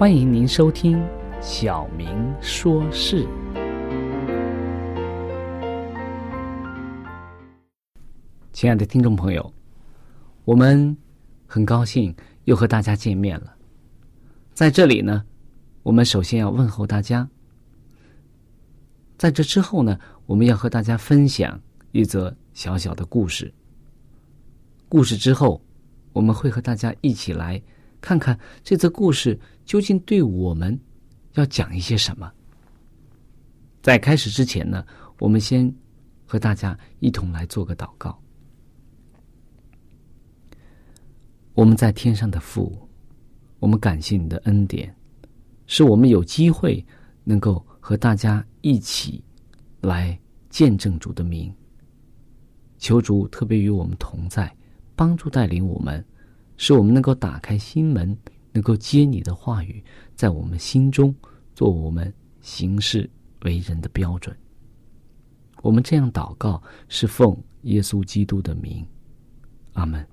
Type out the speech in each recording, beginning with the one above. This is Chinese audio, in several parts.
欢迎您收听《小明说事》。亲爱的听众朋友，我们很高兴又和大家见面了。在这里呢，我们首先要问候大家。在这之后呢，我们要和大家分享一则小小的故事。故事之后，我们会和大家一起来。看看这则故事究竟对我们要讲一些什么？在开始之前呢，我们先和大家一同来做个祷告。我们在天上的父，我们感谢你的恩典，使我们有机会能够和大家一起来见证主的名。求主特别与我们同在，帮助带领我们。使我们能够打开心门，能够接你的话语，在我们心中做我们行事为人的标准。我们这样祷告，是奉耶稣基督的名，阿门。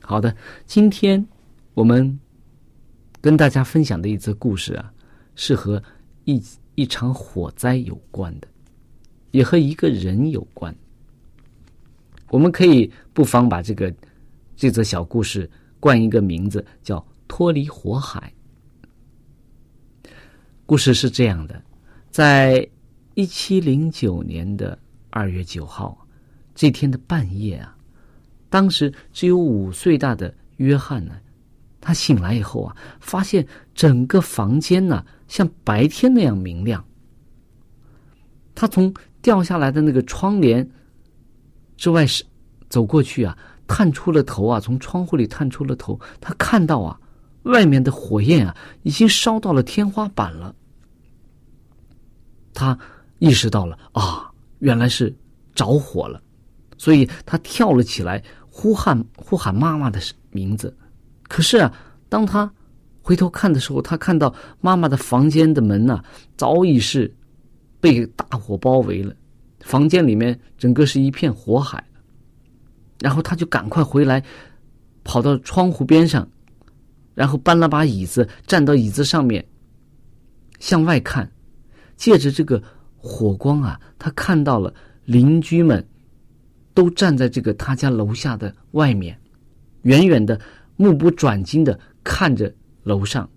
好的，今天我们跟大家分享的一则故事啊，是和一一场火灾有关的，也和一个人有关。我们可以不妨把这个这则小故事冠一个名字，叫《脱离火海》。故事是这样的：在一七零九年的二月九号这天的半夜啊，当时只有五岁大的约翰呢，他醒来以后啊，发现整个房间呢像白天那样明亮。他从掉下来的那个窗帘。之外是走过去啊，探出了头啊，从窗户里探出了头，他看到啊，外面的火焰啊，已经烧到了天花板了。他意识到了啊，原来是着火了，所以他跳了起来，呼喊呼喊妈妈的名字。可是啊，当他回头看的时候，他看到妈妈的房间的门呢，早已是被大火包围了。房间里面整个是一片火海，然后他就赶快回来，跑到窗户边上，然后搬了把椅子，站到椅子上面，向外看，借着这个火光啊，他看到了邻居们都站在这个他家楼下的外面，远远的目不转睛的看着楼上。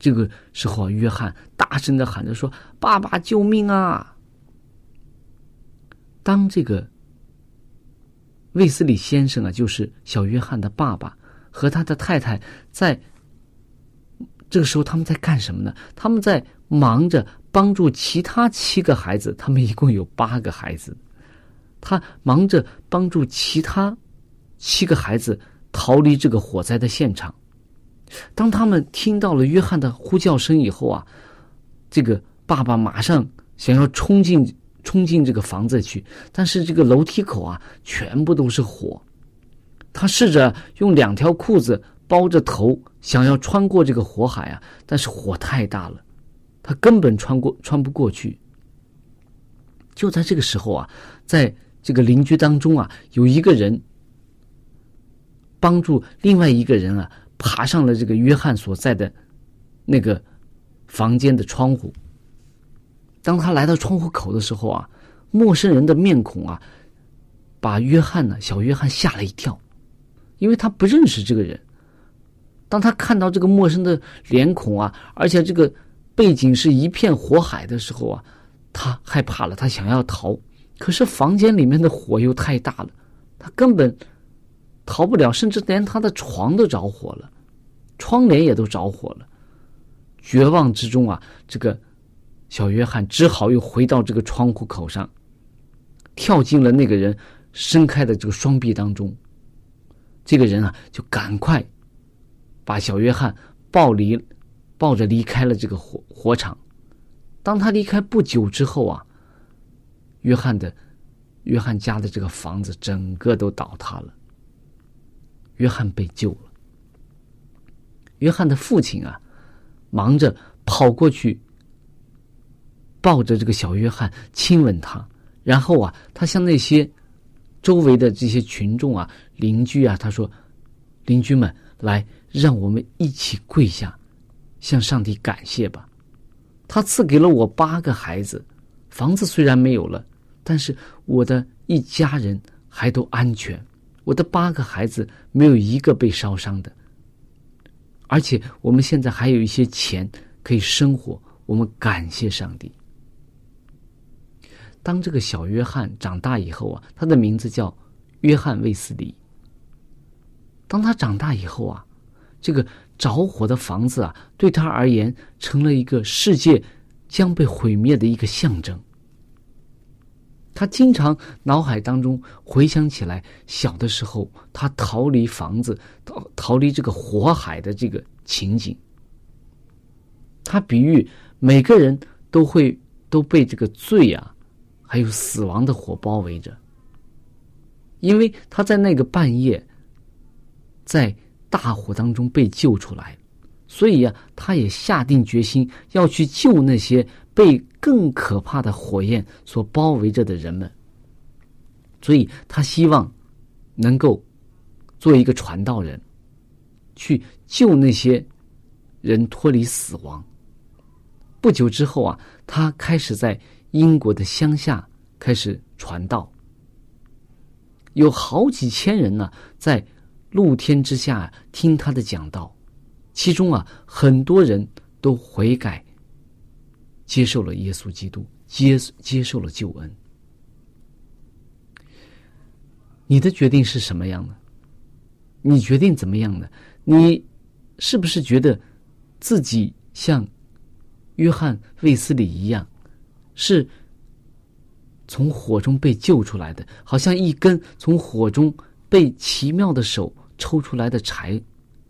这个时候啊，约翰大声的喊着说：“爸爸，救命啊！”当这个卫斯理先生啊，就是小约翰的爸爸，和他的太太在这个时候他们在干什么呢？他们在忙着帮助其他七个孩子，他们一共有八个孩子，他忙着帮助其他七个孩子逃离这个火灾的现场。当他们听到了约翰的呼叫声以后啊，这个爸爸马上想要冲进冲进这个房子去，但是这个楼梯口啊，全部都是火。他试着用两条裤子包着头，想要穿过这个火海啊，但是火太大了，他根本穿过穿不过去。就在这个时候啊，在这个邻居当中啊，有一个人帮助另外一个人啊。爬上了这个约翰所在的那个房间的窗户。当他来到窗户口的时候啊，陌生人的面孔啊，把约翰呢，小约翰吓了一跳，因为他不认识这个人。当他看到这个陌生的脸孔啊，而且这个背景是一片火海的时候啊，他害怕了，他想要逃，可是房间里面的火又太大了，他根本。逃不了，甚至连他的床都着火了，窗帘也都着火了。绝望之中啊，这个小约翰只好又回到这个窗户口上，跳进了那个人伸开的这个双臂当中。这个人啊，就赶快把小约翰抱离，抱着离开了这个火火场。当他离开不久之后啊，约翰的约翰家的这个房子整个都倒塌了。约翰被救了。约翰的父亲啊，忙着跑过去，抱着这个小约翰亲吻他，然后啊，他向那些周围的这些群众啊、邻居啊，他说：“邻居们，来，让我们一起跪下，向上帝感谢吧。他赐给了我八个孩子，房子虽然没有了，但是我的一家人还都安全。”我的八个孩子没有一个被烧伤的，而且我们现在还有一些钱可以生活，我们感谢上帝。当这个小约翰长大以后啊，他的名字叫约翰卫斯理。当他长大以后啊，这个着火的房子啊，对他而言成了一个世界将被毁灭的一个象征。他经常脑海当中回想起来，小的时候他逃离房子、逃逃离这个火海的这个情景。他比喻每个人都会都被这个罪啊，还有死亡的火包围着，因为他在那个半夜，在大火当中被救出来，所以呀，他也下定决心要去救那些。被更可怕的火焰所包围着的人们，所以他希望能够做一个传道人，去救那些人脱离死亡。不久之后啊，他开始在英国的乡下开始传道，有好几千人呢，在露天之下听他的讲道，其中啊，很多人都悔改。接受了耶稣基督，接接受了救恩。你的决定是什么样的？你决定怎么样的？你是不是觉得自己像约翰卫斯理一样，是从火中被救出来的，好像一根从火中被奇妙的手抽出来的柴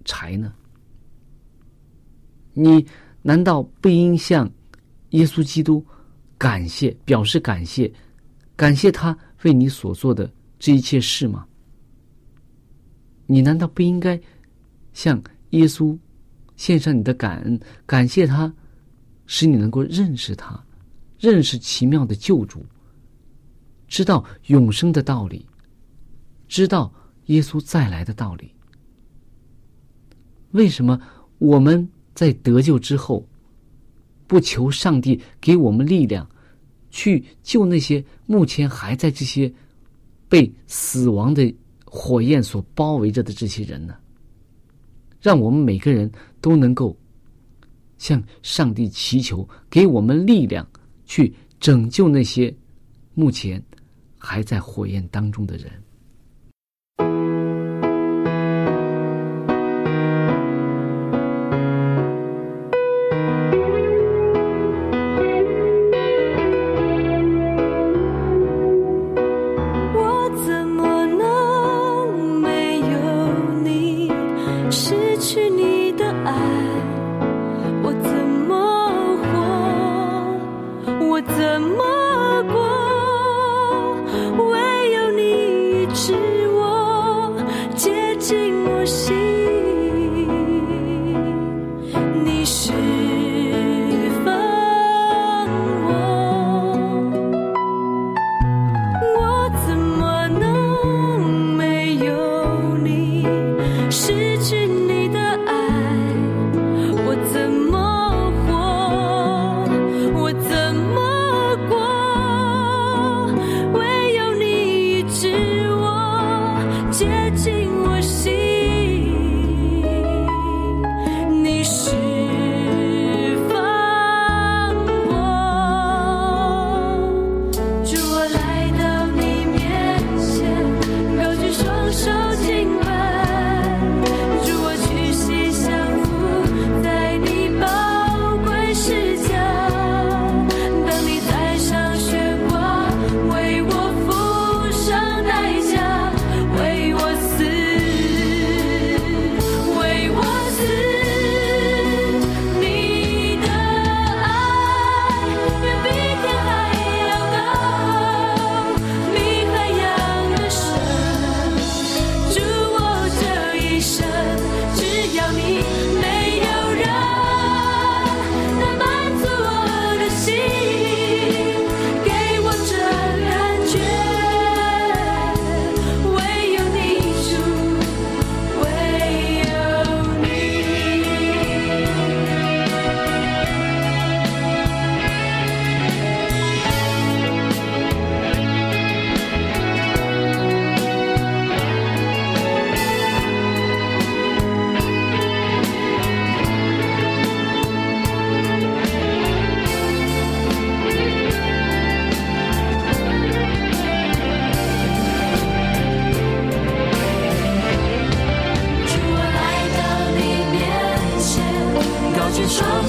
柴呢？你难道不应向？耶稣基督，感谢，表示感谢，感谢他为你所做的这一切事吗？你难道不应该向耶稣献上你的感恩，感谢他，使你能够认识他，认识奇妙的救主，知道永生的道理，知道耶稣再来的道理？为什么我们在得救之后？不求上帝给我们力量，去救那些目前还在这些被死亡的火焰所包围着的这些人呢？让我们每个人都能够向上帝祈求，给我们力量，去拯救那些目前还在火焰当中的人。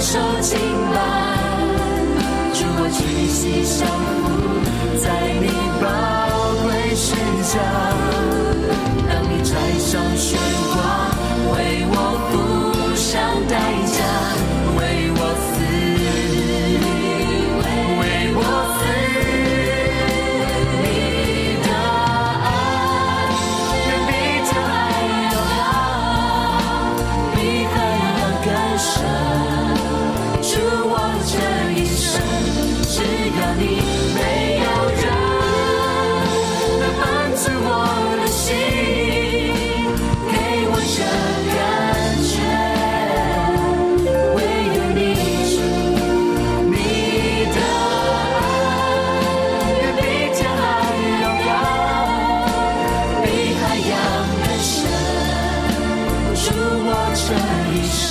受敬拜，主我屈膝相服在你宝贵身下。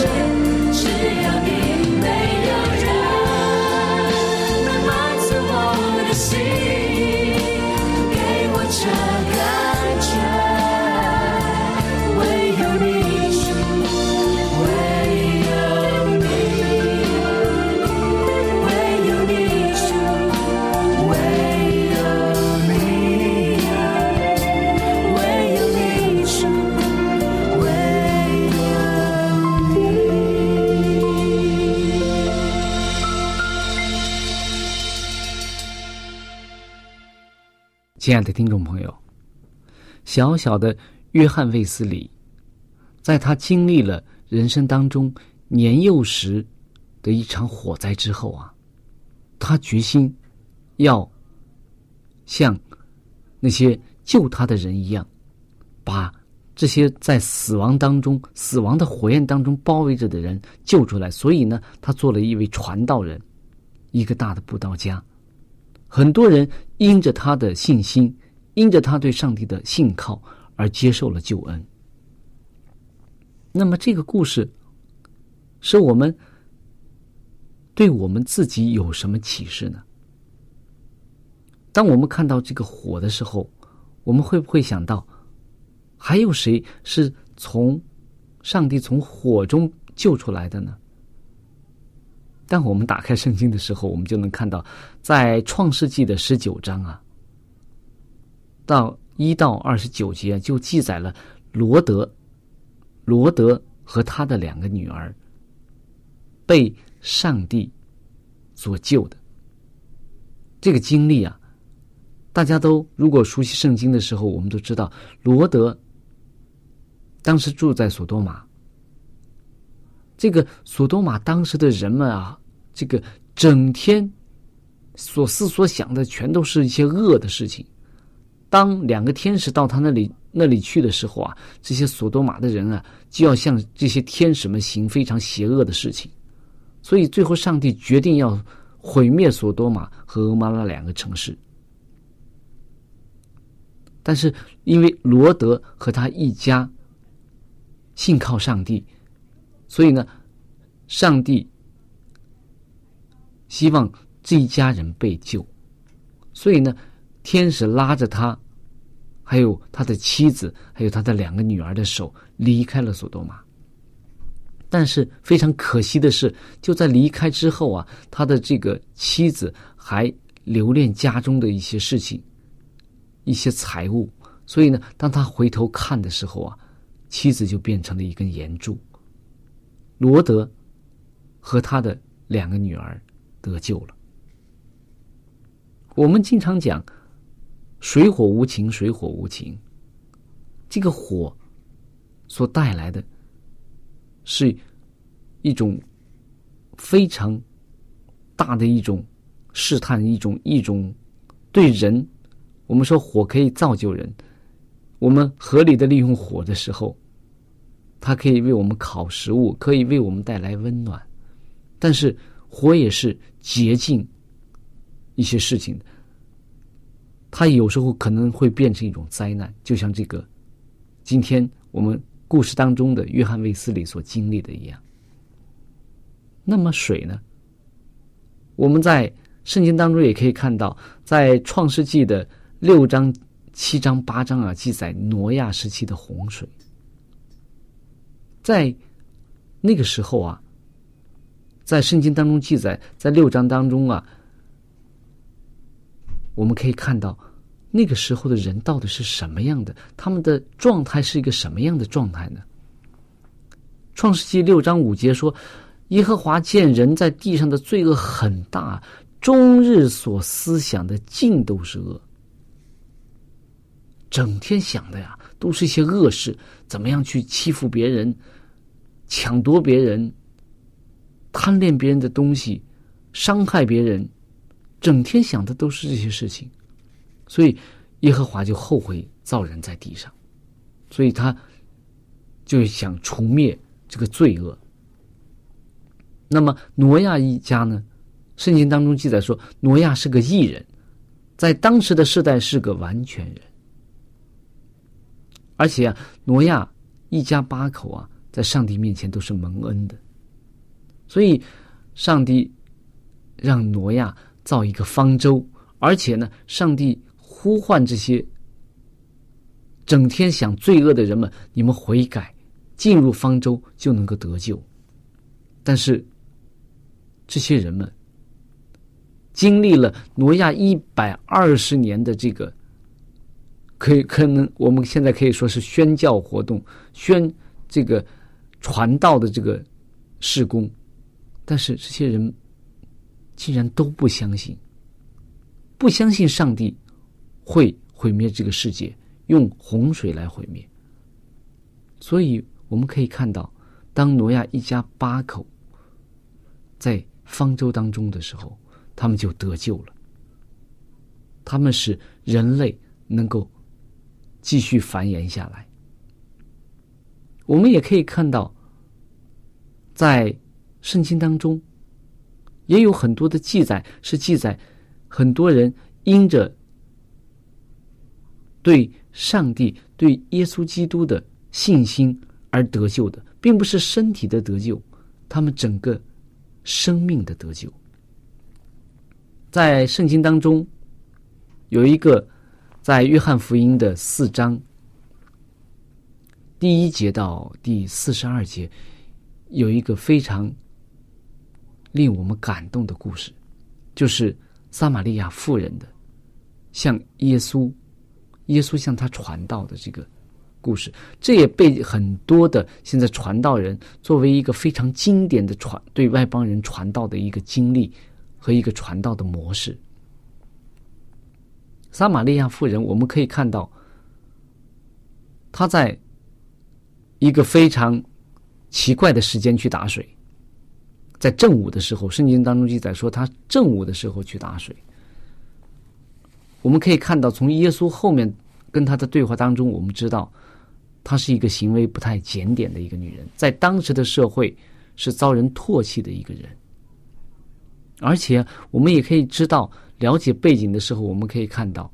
一亲爱的听众朋友，小小的约翰卫斯理，在他经历了人生当中年幼时的一场火灾之后啊，他决心要像那些救他的人一样，把这些在死亡当中、死亡的火焰当中包围着的人救出来。所以呢，他做了一位传道人，一个大的布道家。很多人因着他的信心，因着他对上帝的信靠而接受了救恩。那么，这个故事是我们对我们自己有什么启示呢？当我们看到这个火的时候，我们会不会想到，还有谁是从上帝从火中救出来的呢？当我们打开圣经的时候，我们就能看到，在创世纪的十九章啊，到一到二十九节就记载了罗德，罗德和他的两个女儿被上帝所救的这个经历啊，大家都如果熟悉圣经的时候，我们都知道罗德当时住在索多玛。这个索多玛当时的人们啊，这个整天所思所想的全都是一些恶的事情。当两个天使到他那里那里去的时候啊，这些索多玛的人啊，就要向这些天使们行非常邪恶的事情。所以最后，上帝决定要毁灭索多玛和俄玛拉两个城市。但是，因为罗德和他一家信靠上帝。所以呢，上帝希望这一家人被救，所以呢，天使拉着他，还有他的妻子，还有他的两个女儿的手，离开了索多玛。但是非常可惜的是，就在离开之后啊，他的这个妻子还留恋家中的一些事情，一些财物。所以呢，当他回头看的时候啊，妻子就变成了一根岩柱。罗德和他的两个女儿得救了。我们经常讲“水火无情，水火无情”。这个火所带来的，是一种非常大的一种试探，一种一种对人。我们说火可以造就人，我们合理的利用火的时候。它可以为我们烤食物，可以为我们带来温暖，但是火也是洁净一些事情。它有时候可能会变成一种灾难，就像这个今天我们故事当中的约翰卫斯理所经历的一样。那么水呢？我们在圣经当中也可以看到，在创世纪的六章、七章、八章啊，记载挪亚时期的洪水。在那个时候啊，在圣经当中记载，在六章当中啊，我们可以看到那个时候的人到底是什么样的？他们的状态是一个什么样的状态呢？创世纪六章五节说：“耶和华见人在地上的罪恶很大，终日所思想的尽都是恶。”整天想的呀，都是一些恶事，怎么样去欺负别人、抢夺别人、贪恋别人的东西、伤害别人，整天想的都是这些事情。所以耶和华就后悔造人在地上，所以他就想除灭这个罪恶。那么挪亚一家呢？圣经当中记载说，挪亚是个异人，在当时的世代是个完全人。而且啊，挪亚一家八口啊，在上帝面前都是蒙恩的，所以上帝让挪亚造一个方舟，而且呢，上帝呼唤这些整天想罪恶的人们，你们悔改，进入方舟就能够得救。但是这些人们经历了挪亚一百二十年的这个。可以，可能我们现在可以说是宣教活动，宣这个传道的这个事工，但是这些人竟然都不相信，不相信上帝会毁灭这个世界，用洪水来毁灭。所以我们可以看到，当挪亚一家八口在方舟当中的时候，他们就得救了。他们使人类能够。继续繁衍下来。我们也可以看到，在圣经当中，也有很多的记载，是记载很多人因着对上帝、对耶稣基督的信心而得救的，并不是身体的得救，他们整个生命的得救。在圣经当中，有一个。在约翰福音的四章第一节到第四十二节，有一个非常令我们感动的故事，就是撒玛利亚妇人的向耶稣，耶稣向他传道的这个故事。这也被很多的现在传道人作为一个非常经典的传对外邦人传道的一个经历和一个传道的模式。撒玛利亚妇人，我们可以看到，她在一个非常奇怪的时间去打水，在正午的时候，圣经当中记载说，他正午的时候去打水。我们可以看到，从耶稣后面跟他的对话当中，我们知道，她是一个行为不太检点的一个女人，在当时的社会是遭人唾弃的一个人，而且我们也可以知道。了解背景的时候，我们可以看到，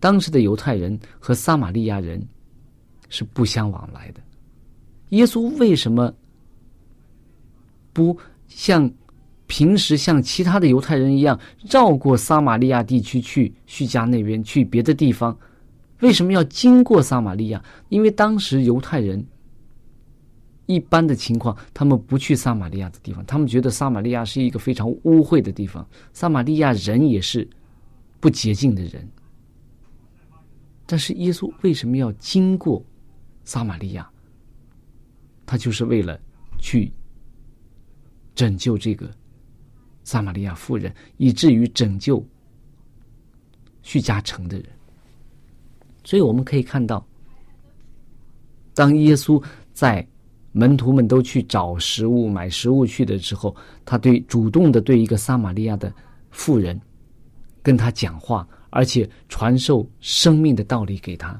当时的犹太人和撒玛利亚人是不相往来的。耶稣为什么不像平时像其他的犹太人一样绕过撒玛利亚地区去叙加那边去别的地方？为什么要经过撒玛利亚？因为当时犹太人。一般的情况，他们不去撒玛利亚的地方，他们觉得撒玛利亚是一个非常污秽的地方，撒玛利亚人也是不洁净的人。但是耶稣为什么要经过撒玛利亚？他就是为了去拯救这个撒玛利亚妇人，以至于拯救叙加城的人。所以我们可以看到，当耶稣在。门徒们都去找食物、买食物去的时候，他对主动的对一个撒玛利亚的妇人跟他讲话，而且传授生命的道理给他，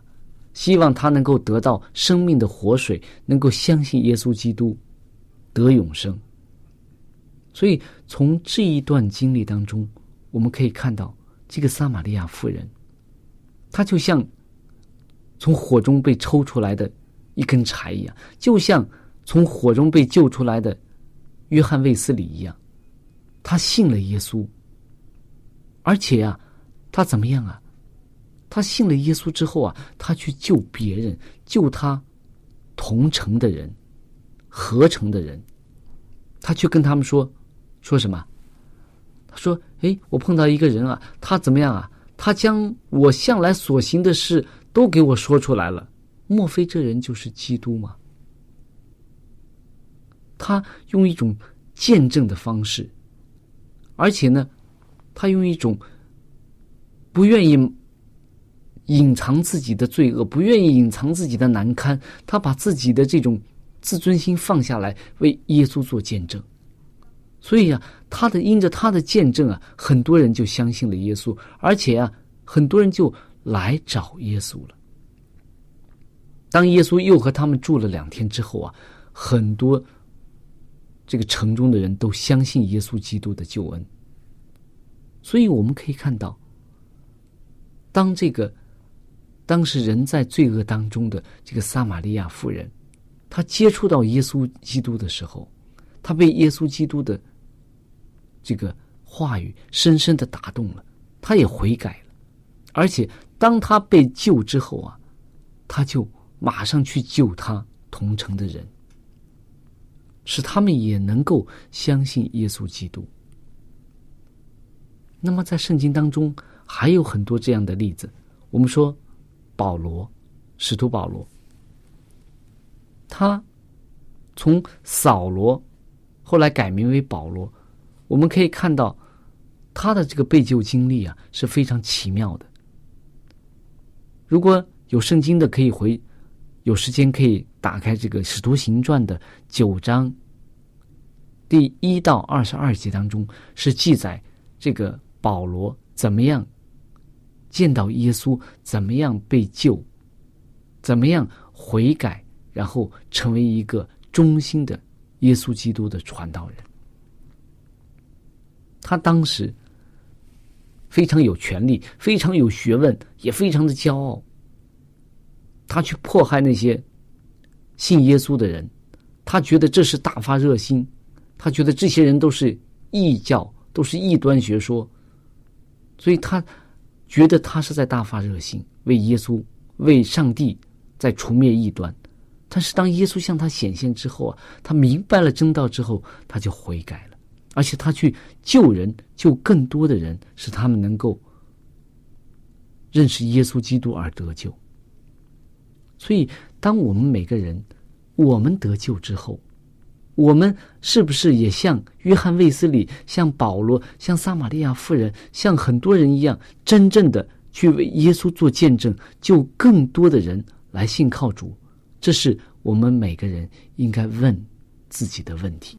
希望他能够得到生命的活水，能够相信耶稣基督得永生。所以从这一段经历当中，我们可以看到这个撒玛利亚妇人，她就像从火中被抽出来的一根柴一样，就像。从火中被救出来的约翰卫斯理一样，他信了耶稣，而且啊，他怎么样啊？他信了耶稣之后啊，他去救别人，救他同城的人、合成的人，他去跟他们说说什么？他说：“哎，我碰到一个人啊，他怎么样啊？他将我向来所行的事都给我说出来了。莫非这人就是基督吗？他用一种见证的方式，而且呢，他用一种不愿意隐藏自己的罪恶，不愿意隐藏自己的难堪，他把自己的这种自尊心放下来，为耶稣做见证。所以啊，他的因着他的见证啊，很多人就相信了耶稣，而且啊，很多人就来找耶稣了。当耶稣又和他们住了两天之后啊，很多这个城中的人都相信耶稣基督的救恩。所以我们可以看到，当这个当时人在罪恶当中的这个撒玛利亚妇人，她接触到耶稣基督的时候，她被耶稣基督的这个话语深深的打动了，他也悔改了，而且当他被救之后啊，他就。马上去救他同城的人，使他们也能够相信耶稣基督。那么，在圣经当中还有很多这样的例子。我们说，保罗，使徒保罗，他从扫罗后来改名为保罗，我们可以看到他的这个被救经历啊是非常奇妙的。如果有圣经的，可以回。有时间可以打开这个《使徒行传》的九章第一到二十二节当中，是记载这个保罗怎么样见到耶稣，怎么样被救，怎么样悔改，然后成为一个忠心的耶稣基督的传道人。他当时非常有权力，非常有学问，也非常的骄傲。他去迫害那些信耶稣的人，他觉得这是大发热心，他觉得这些人都是异教，都是异端学说，所以他觉得他是在大发热心，为耶稣、为上帝在除灭异端。但是当耶稣向他显现之后啊，他明白了真道之后，他就悔改了，而且他去救人，救更多的人，使他们能够认识耶稣基督而得救。所以，当我们每个人，我们得救之后，我们是不是也像约翰卫斯理、像保罗、像撒玛利亚妇人、像很多人一样，真正的去为耶稣做见证，救更多的人来信靠主？这是我们每个人应该问自己的问题。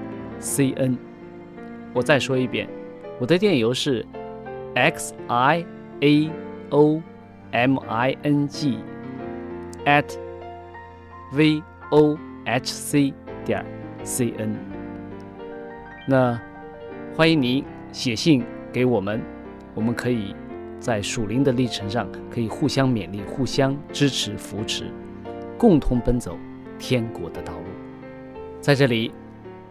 c n。我再说一遍，我的电邮是。x i a o m i n g at v o h c 点 c n。那欢迎您写信给我们，我们可以在属灵的历程上可以互相勉励、互相支持、扶持，共同奔走天国的道路。在这里，